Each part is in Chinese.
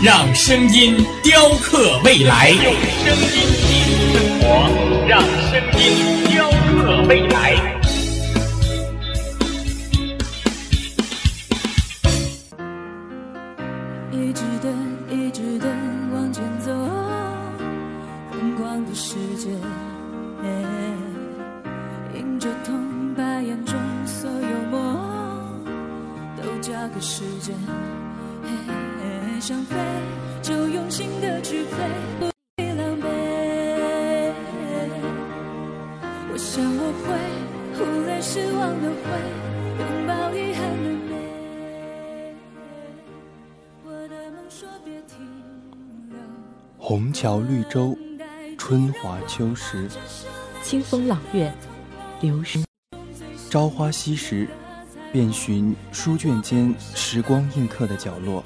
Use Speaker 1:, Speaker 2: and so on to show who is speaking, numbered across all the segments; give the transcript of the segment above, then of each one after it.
Speaker 1: 让声音雕刻未来，用声音记录生活，让声音雕刻未来。
Speaker 2: 一直等，一直等，往前走，疯狂的世界，迎着痛，把眼中所有梦都交给时间。想飞，就用心的去飞，不必狼狈。我想我会忽略失望的灰，拥抱遗憾的美。我的梦说别停留。
Speaker 3: 虹桥绿洲，春华秋实，
Speaker 4: 清风朗月，流时
Speaker 3: 朝花夕拾，遍寻书卷间时光印刻的角落。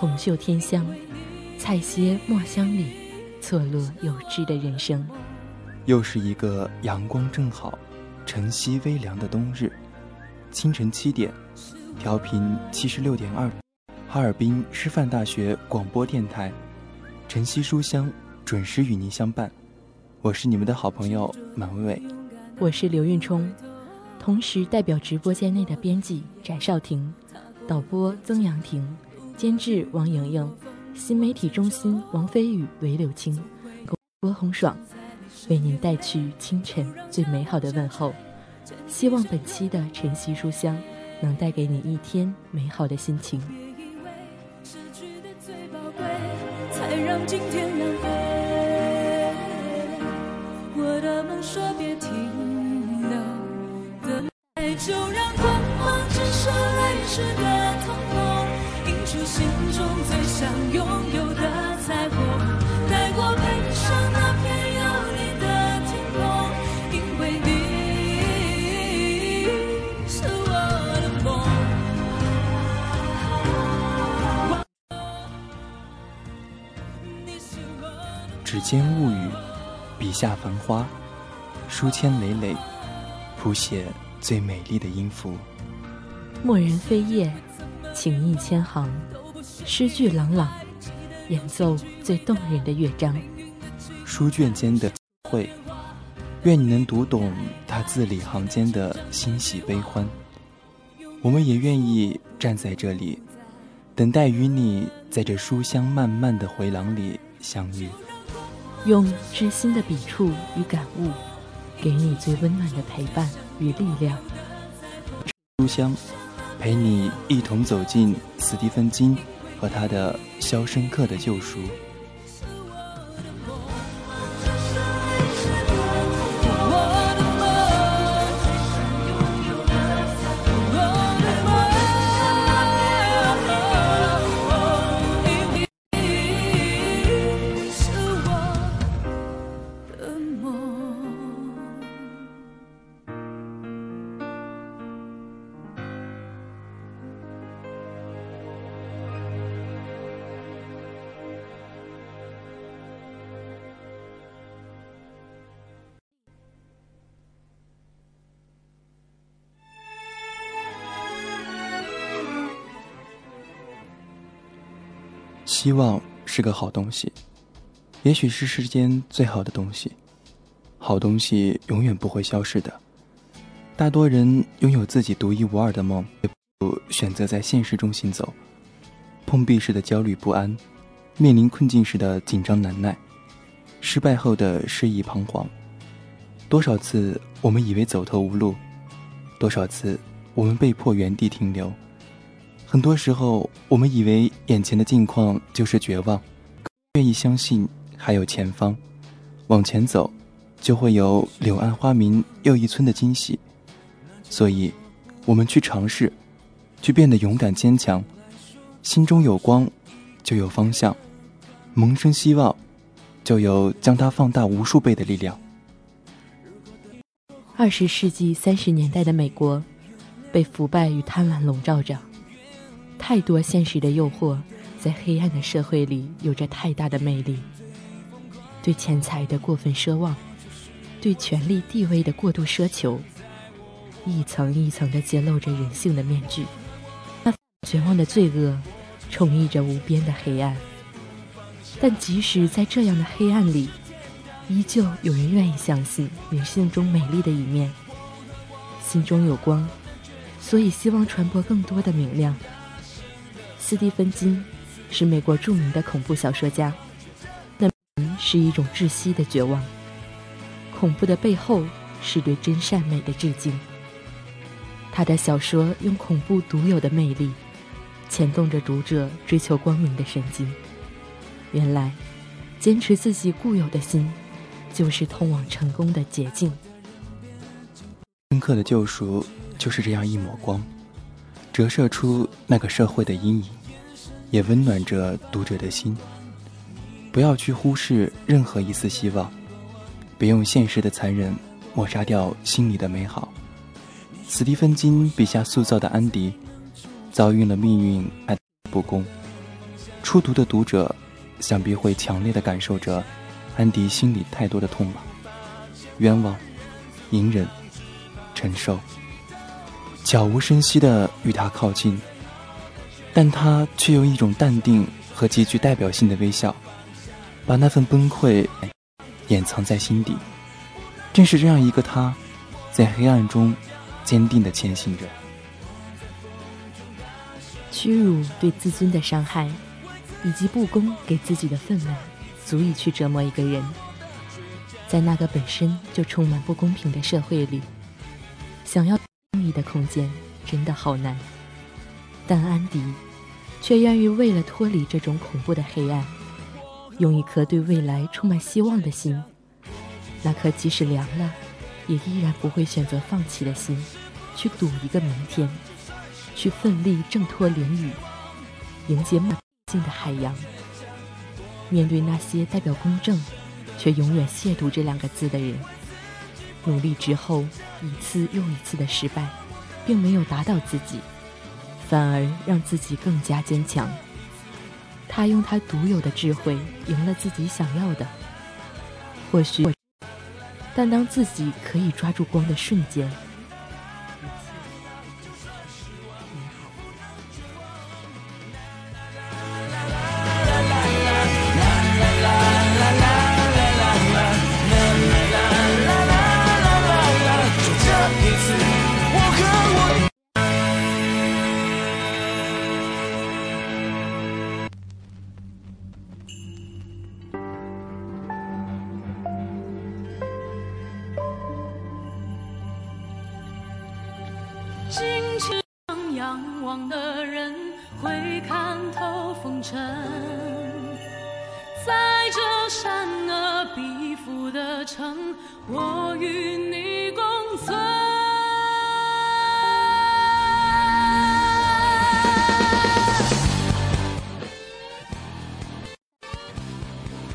Speaker 4: 红袖添香，采撷墨香里错落有致的人生。
Speaker 3: 又是一个阳光正好、晨曦微凉的冬日，清晨七点，调频七十六点二，哈尔滨师范大学广播电台，晨曦书香准时与您相伴。我是你们的好朋友满伟伟，
Speaker 4: 我是刘运冲，同时代表直播间内的编辑翟少婷，导播曾阳婷。监制王莹莹，新媒体中心王飞宇、韦柳青，郭红爽，为您带去清晨最美好的问候。希望本期的晨曦书香能带给你一天美好的心情。
Speaker 2: 我的梦说
Speaker 3: 指尖物语，笔下繁花，书签累累，谱写最美丽的音符。
Speaker 4: 墨人飞叶，情意千行。诗句朗朗，演奏最动人的乐章。
Speaker 3: 书卷间的会，愿你能读懂他字里行间的欣喜悲欢。我们也愿意站在这里，等待与你在这书香漫漫的回廊里相遇。
Speaker 4: 用知心的笔触与感悟，给你最温暖的陪伴与力量。
Speaker 3: 书香，陪你一同走进斯蒂芬金。和他的《肖申克的救赎》。希望是个好东西，也许是世间最好的东西。好东西永远不会消失的。大多人拥有自己独一无二的梦，也不选择在现实中行走。碰壁时的焦虑不安，面临困境时的紧张难耐，失败后的失意彷徨。多少次我们以为走投无路，多少次我们被迫原地停留。很多时候，我们以为眼前的境况就是绝望，愿意相信还有前方，往前走，就会有柳暗花明又一村的惊喜。所以，我们去尝试，去变得勇敢坚强。心中有光，就有方向。萌生希望，就有将它放大无数倍的力量。
Speaker 4: 二十世纪三十年代的美国，被腐败与贪婪笼罩着，太多现实的诱惑，在黑暗的社会里有着太大的魅力。对钱财的过分奢望，对权力地位的过度奢求，一层一层的揭露着人性的面具。那绝望的罪恶，充溢着无边的黑暗。但即使在这样的黑暗里，依旧有人愿意相信人性中美丽的一面，心中有光，所以希望传播更多的明亮。斯蒂芬金是美国著名的恐怖小说家，那是一种窒息的绝望。恐怖的背后是对真善美的致敬。他的小说用恐怖独有的魅力，牵动着读者追求光明的神经。原来，坚持自己固有的心。就是通往成功的捷径。
Speaker 3: 深刻的救赎就是这样一抹光，折射出那个社会的阴影，也温暖着读者的心。不要去忽视任何一丝希望，别用现实的残忍抹杀掉心里的美好。斯蒂芬金笔下塑造的安迪，遭遇了命运不公，初读的读者想必会强烈的感受着。安迪心里太多的痛吧，冤枉、隐忍、承受，悄无声息的与他靠近，但他却用一种淡定和极具代表性的微笑，把那份崩溃掩藏在心底。正是这样一个他，在黑暗中坚定的前行着。
Speaker 4: 屈辱对自尊的伤害，以及不公给自己的愤懑。足以去折磨一个人，在那个本身就充满不公平的社会里，想要的空间真的好难。但安迪却愿意为了脱离这种恐怖的黑暗，用一颗对未来充满希望的心，那颗即使凉了，也依然不会选择放弃的心，去赌一个明天，去奋力挣脱淋雨，迎接梦境的海洋。面对那些代表公正，却永远亵渎这两个字的人，努力之后一次又一次的失败，并没有打倒自己，反而让自己更加坚强。他用他独有的智慧赢了自己想要的，或许，但当自己可以抓住光的瞬间。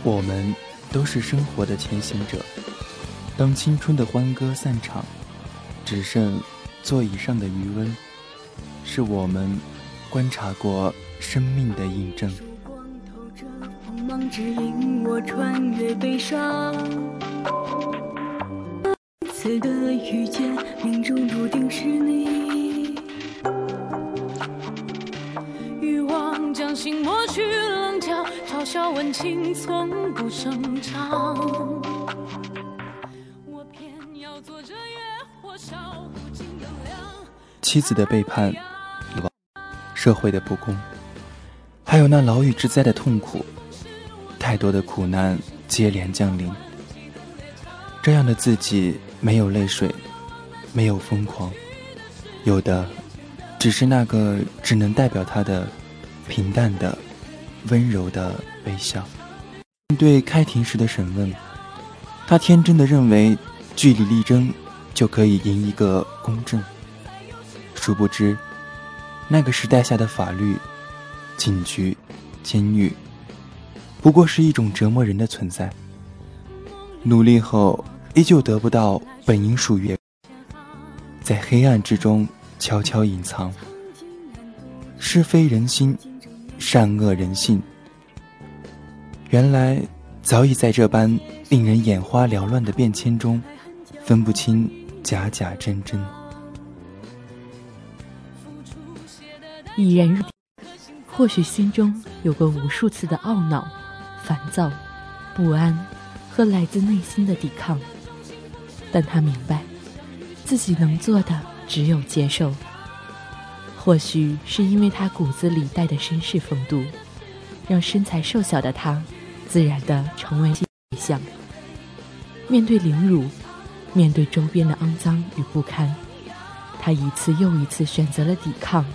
Speaker 3: 我们都是生活的前行者。当青春的欢歌散场，只剩座椅上的余温，是我们观察过生命的印证。次的遇见，命中注定是你。角。嘲笑温情从不声张。妻子的背叛，社会的不公，还有那牢狱之灾的痛苦，太多的苦难接连降临。这样的自己，没有泪水，没有疯狂，有的只是那个只能代表他的平淡的、温柔的。微笑。面对开庭时的审问，他天真的认为据理力争就可以赢一个公正。殊不知，那个时代下的法律、警局、监狱，不过是一种折磨人的存在。努力后依旧得不到本应属于，在黑暗之中悄悄隐藏。是非人心，善恶人性。原来早已在这般令人眼花缭乱的变迁中，分不清假假真真。
Speaker 4: 已然入，或许心中有过无数次的懊恼、烦躁、不安和来自内心的抵抗，但他明白，自己能做的只有接受。或许是因为他骨子里带的绅士风度，让身材瘦小的他，自然的成为对象。面对凌辱，面对周边的肮脏与不堪，他一次又一次选择了抵抗。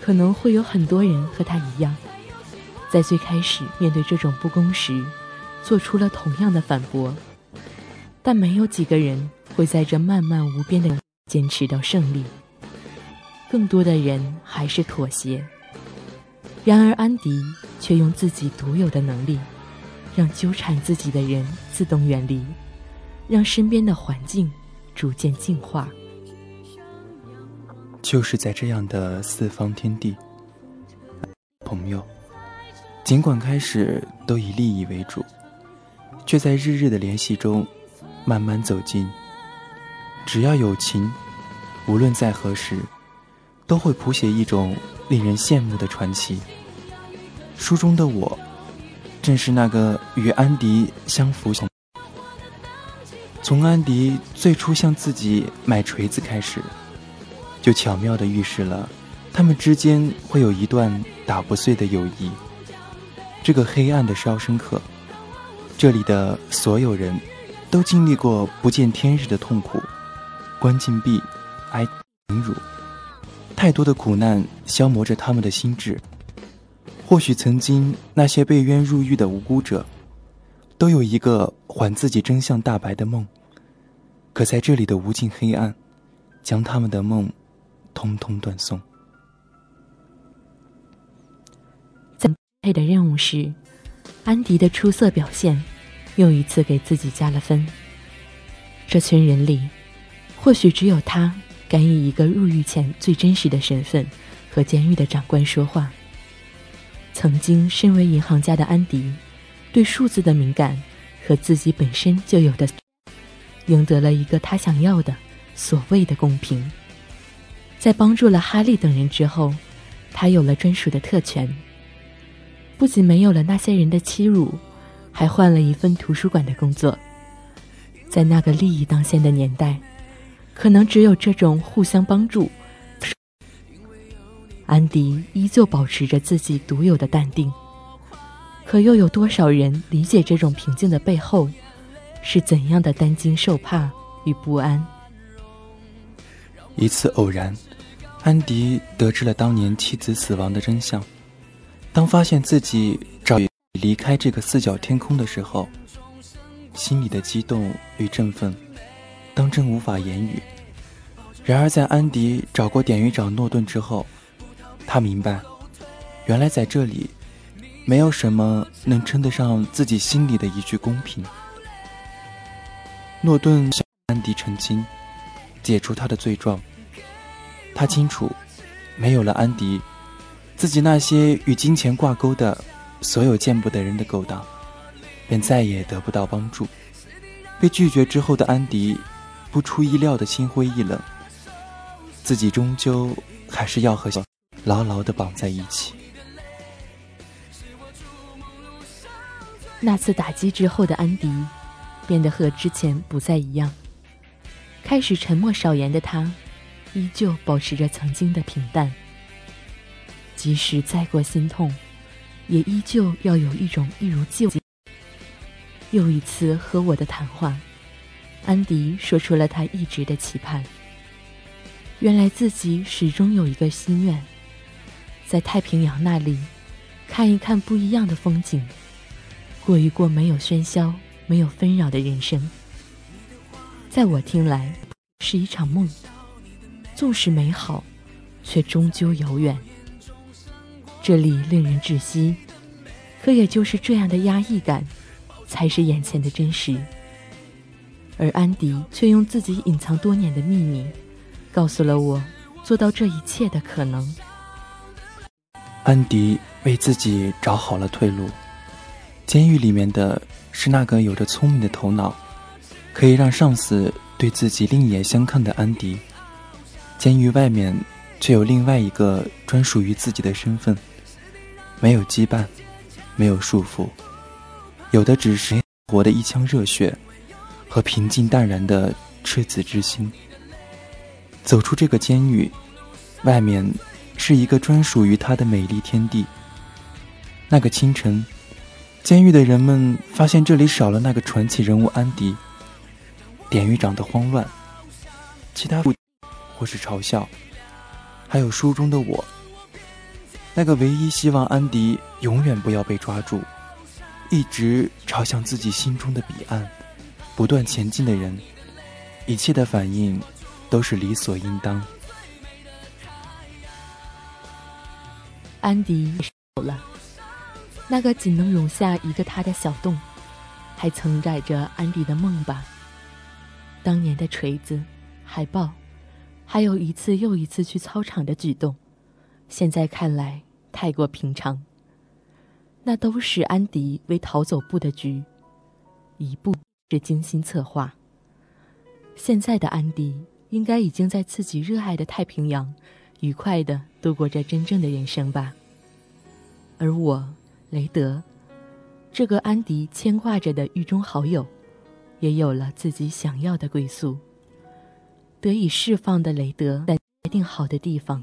Speaker 4: 可能会有很多人和他一样，在最开始面对这种不公时，做出了同样的反驳。但没有几个人会在这漫漫无边的坚持到胜利。更多的人还是妥协。然而，安迪却用自己独有的能力，让纠缠自己的人自动远离，让身边的环境逐渐净化。
Speaker 3: 就是在这样的四方天地，朋友，尽管开始都以利益为主，却在日日的联系中慢慢走近。只要有情，无论在何时。都会谱写一种令人羡慕的传奇。书中的我，正是那个与安迪相扶相。从安迪最初向自己买锤子开始，就巧妙地预示了他们之间会有一段打不碎的友谊。这个黑暗的烧生课，这里的所有人都经历过不见天日的痛苦，关禁闭，挨凌辱。太多的苦难消磨着他们的心智。或许曾经那些被冤入狱的无辜者，都有一个还自己真相大白的梦。可在这里的无尽黑暗，将他们的梦通通断送。
Speaker 4: 在配的任务时，安迪的出色表现又一次给自己加了分。这群人里，或许只有他。敢以一个入狱前最真实的身份和监狱的长官说话。曾经身为银行家的安迪，对数字的敏感和自己本身就有的，赢得了一个他想要的所谓的公平。在帮助了哈利等人之后，他有了专属的特权。不仅没有了那些人的欺辱，还换了一份图书馆的工作。在那个利益当先的年代。可能只有这种互相帮助，安迪依旧保持着自己独有的淡定。可又有多少人理解这种平静的背后，是怎样的担惊受怕与不安？
Speaker 3: 一次偶然，安迪得知了当年妻子死亡的真相。当发现自己早已离开这个四角天空的时候，心里的激动与振奋。当真无法言语。然而，在安迪找过典狱长诺顿之后，他明白，原来在这里，没有什么能称得上自己心里的一句公平。诺顿向安迪澄清，解除他的罪状。他清楚，没有了安迪，自己那些与金钱挂钩的所有见不得人的勾当，便再也得不到帮助。被拒绝之后的安迪。不出意料的心灰意冷，自己终究还是要和牢牢的绑在一起。
Speaker 4: 那次打击之后的安迪，变得和之前不再一样。开始沉默少言的他，依旧保持着曾经的平淡。即使再过心痛，也依旧要有一种一如既往。又一次和我的谈话。安迪说出了他一直的期盼。原来自己始终有一个心愿，在太平洋那里，看一看不一样的风景，过一过没有喧嚣、没有纷扰的人生。在我听来，是一场梦，纵使美好，却终究遥远。这里令人窒息，可也就是这样的压抑感，才是眼前的真实。而安迪却用自己隐藏多年的秘密，告诉了我做到这一切的可能。
Speaker 3: 安迪为自己找好了退路。监狱里面的是那个有着聪明的头脑，可以让上司对自己另眼相看的安迪。监狱外面却有另外一个专属于自己的身份，没有羁绊，没有束缚，有的只是活的一腔热血和平静淡然的赤子之心。走出这个监狱，外面。是一个专属于他的美丽天地。那个清晨，监狱的人们发现这里少了那个传奇人物安迪。典狱长的慌乱，其他不或是嘲笑，还有书中的我，那个唯一希望安迪永远不要被抓住，一直朝向自己心中的彼岸不断前进的人，一切的反应都是理所应当。
Speaker 4: 安迪有了那个仅能容下一个他的小洞，还承载着安迪的梦吧。当年的锤子、海报，还有一次又一次去操场的举动，现在看来太过平常。那都是安迪为逃走布的局，一步是精心策划。现在的安迪应该已经在自己热爱的太平洋。愉快的度过着真正的人生吧。而我，雷德，这个安迪牵挂着的狱中好友，也有了自己想要的归宿。得以释放的雷德，在约定好的地方，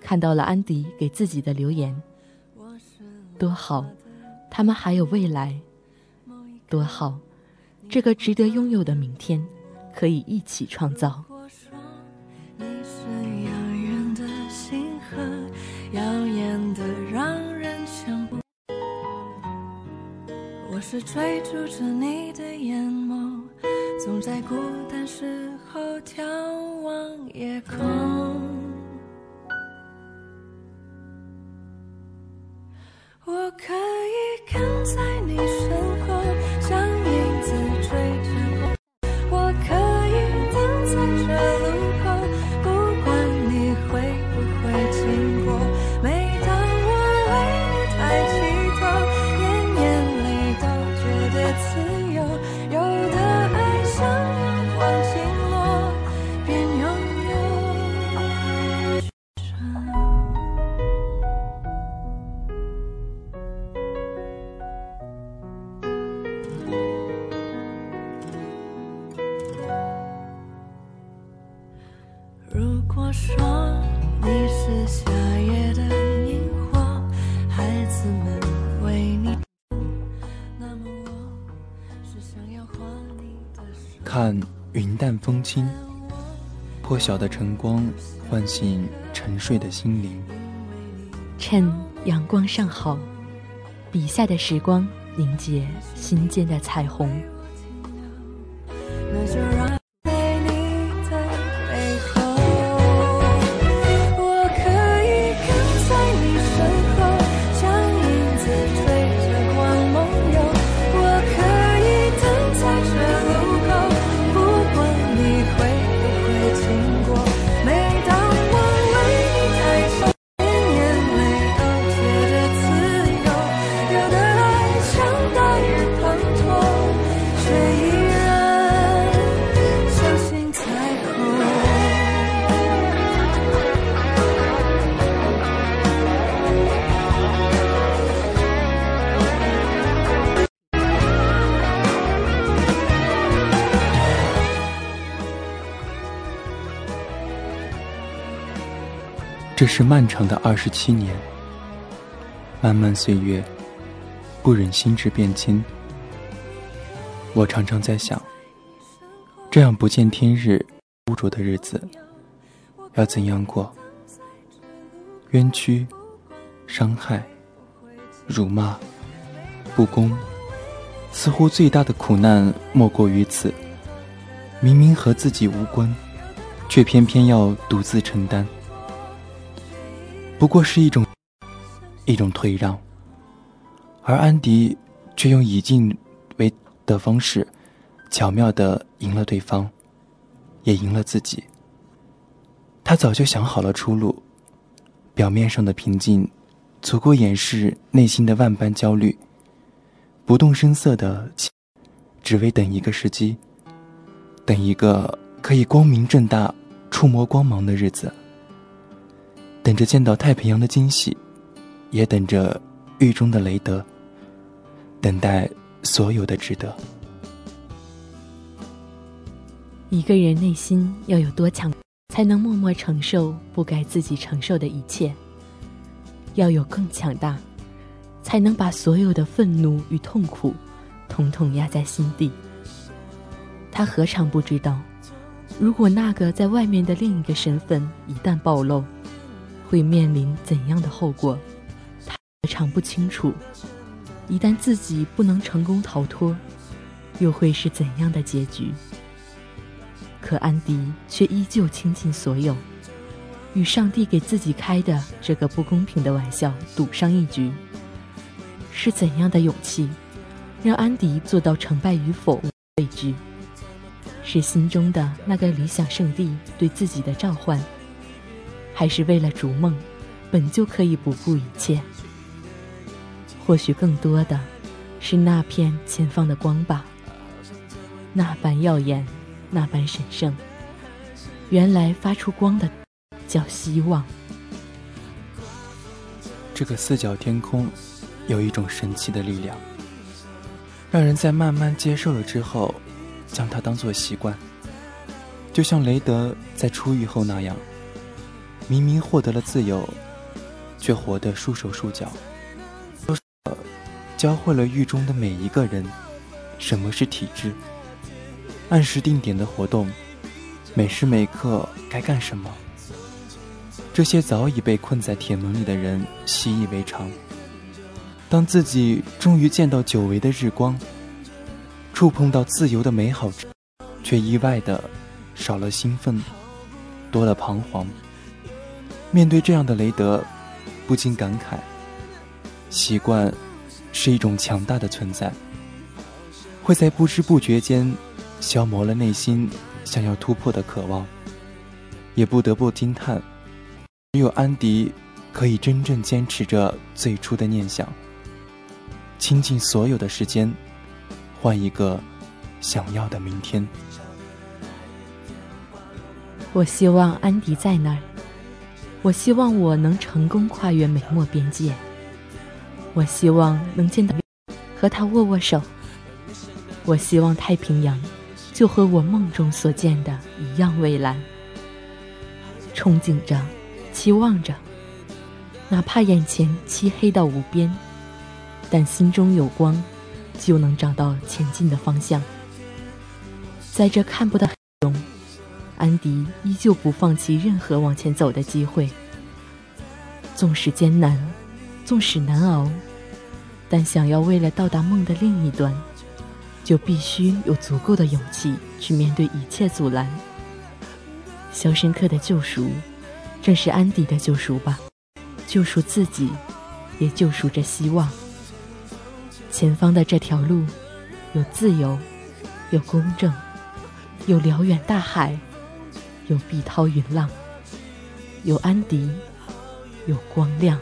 Speaker 4: 看到了安迪给自己的留言。多好，他们还有未来。多好，这个值得拥有的明天，可以一起创造。
Speaker 5: 是追逐着你的眼眸，总在孤单时候眺望夜空。我可以跟在你身后，
Speaker 3: 看云淡风轻，破晓的晨光唤醒沉睡的心灵。
Speaker 4: 趁阳光尚好，笔下的时光凝结心间的彩虹。
Speaker 3: 这是漫长的二十七年，漫漫岁月，不忍心智变迁。我常常在想，这样不见天日、污浊的日子，要怎样过？冤屈、伤害、辱骂、不公，似乎最大的苦难莫过于此。明明和自己无关，却偏偏要独自承担。不过是一种一种退让，而安迪却用以进为的方式，巧妙的赢了对方，也赢了自己。他早就想好了出路，表面上的平静，足够掩饰内心的万般焦虑。不动声色的，只为等一个时机，等一个可以光明正大触摸光芒的日子。等着见到太平洋的惊喜，也等着狱中的雷德。等待所有的值得。
Speaker 4: 一个人内心要有多强，才能默默承受不该自己承受的一切？要有更强大，才能把所有的愤怒与痛苦，统统压在心底。他何尝不知道，如果那个在外面的另一个身份一旦暴露，会面临怎样的后果？他常不清楚？一旦自己不能成功逃脱，又会是怎样的结局？可安迪却依旧倾尽所有，与上帝给自己开的这个不公平的玩笑赌上一局。是怎样的勇气，让安迪做到成败与否未知？是心中的那个理想圣地对自己的召唤？还是为了逐梦，本就可以不顾一切。或许更多的，是那片前方的光吧。那般耀眼，那般神圣。原来发出光的，叫希望。
Speaker 3: 这个四角天空，有一种神奇的力量，让人在慢慢接受了之后，将它当做习惯。就像雷德在出狱后那样。明明获得了自由，却活得束手束脚。教会了狱中的每一个人，什么是体制，按时定点的活动，每时每刻该干什么。这些早已被困在铁门里的人习以为常。当自己终于见到久违的日光，触碰到自由的美好，却意外的少了兴奋，多了彷徨。面对这样的雷德，不禁感慨：习惯是一种强大的存在，会在不知不觉间消磨了内心想要突破的渴望。也不得不惊叹，只有安迪可以真正坚持着最初的念想，倾尽所有的时间，换一个想要的明天。
Speaker 4: 我希望安迪在那儿。我希望我能成功跨越美墨边界。我希望能见到和他握握手。我希望太平洋就和我梦中所见的一样蔚蓝。憧憬着，期望着，哪怕眼前漆黑到无边，但心中有光，就能找到前进的方向。在这看不到中。安迪依旧不放弃任何往前走的机会，纵使艰难，纵使难熬，但想要为了到达梦的另一端，就必须有足够的勇气去面对一切阻拦。肖申克的救赎，正是安迪的救赎吧？救赎自己，也救赎着希望。前方的这条路，有自由，有公正，有辽远大海。有碧涛云浪，有安迪，有光亮。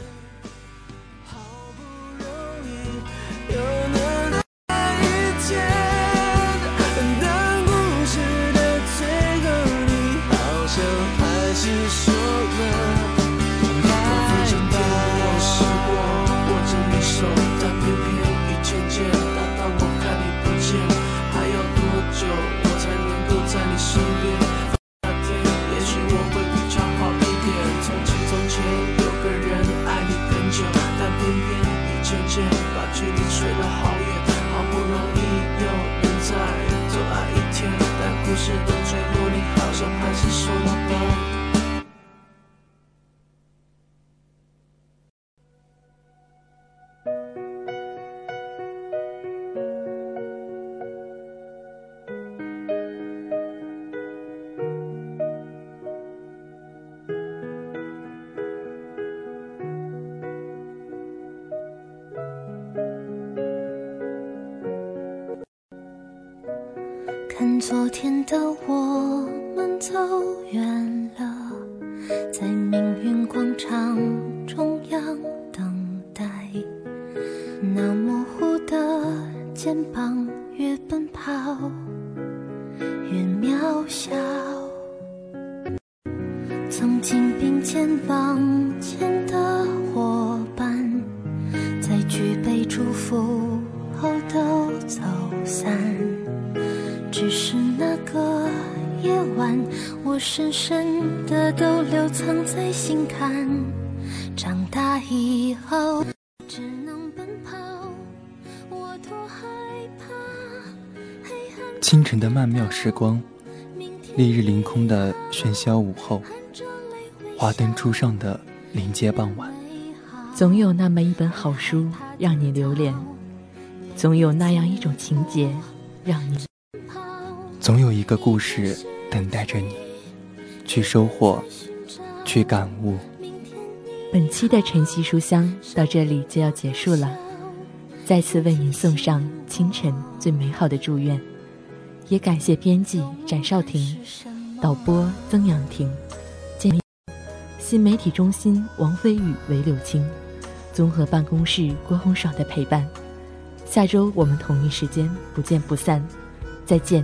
Speaker 3: 曼妙时光，烈日凌空的喧嚣午后，华灯初上的临街傍晚，
Speaker 4: 总有那么一本好书让你留恋，总有那样一种情节让你。
Speaker 3: 总有一个故事等待着你，去收获，去感悟。
Speaker 4: 本期的晨曦书香到这里就要结束了，再次为您送上清晨最美好的祝愿，也感谢编辑展少婷、导播曾阳婷、新媒体中心王飞宇、韦柳青、综合办公室郭红爽的陪伴。下周我们同一时间不见不散，再见。